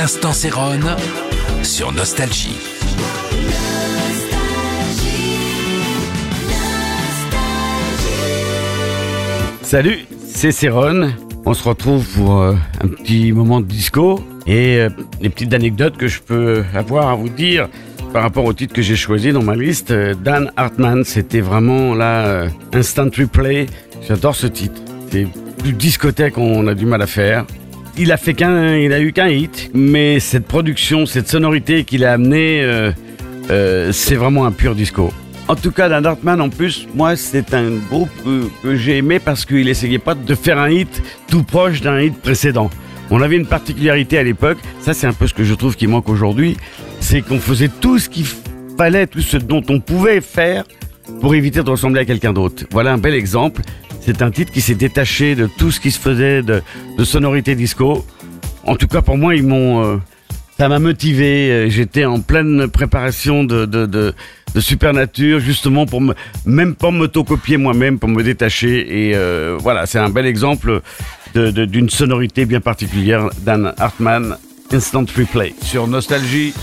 L'instant Céron sur Nostalgie. Salut, c'est Céron. On se retrouve pour euh, un petit moment de disco et euh, les petites anecdotes que je peux avoir à vous dire par rapport au titre que j'ai choisi dans ma liste. Euh, Dan Hartman, c'était vraiment là euh, instant replay. J'adore ce titre. C'est plus discothèque, on a du mal à faire. Il a fait qu'un, il a eu qu'un hit, mais cette production, cette sonorité qu'il a amenée, euh, euh, c'est vraiment un pur disco. En tout cas, Dan Hartman, en plus, moi, c'est un groupe que, que j'ai aimé parce qu'il essayait pas de faire un hit tout proche d'un hit précédent. On avait une particularité à l'époque, ça c'est un peu ce que je trouve qui manque aujourd'hui, c'est qu'on faisait tout ce qu'il fallait, tout ce dont on pouvait faire pour éviter de ressembler à quelqu'un d'autre. Voilà un bel exemple. C'est un titre qui s'est détaché de tout ce qui se faisait de, sonorité disco. En tout cas, pour moi, ils m'ont, euh, ça m'a motivé. Euh, J'étais en pleine préparation de, de, de, Supernature, justement pour me, même pas m'autocopier moi-même, pour me détacher. Et euh, voilà, c'est un bel exemple de- de- d'une sonorité bien particulière d'Anne Hartman, Instant Replay sur Nostalgie.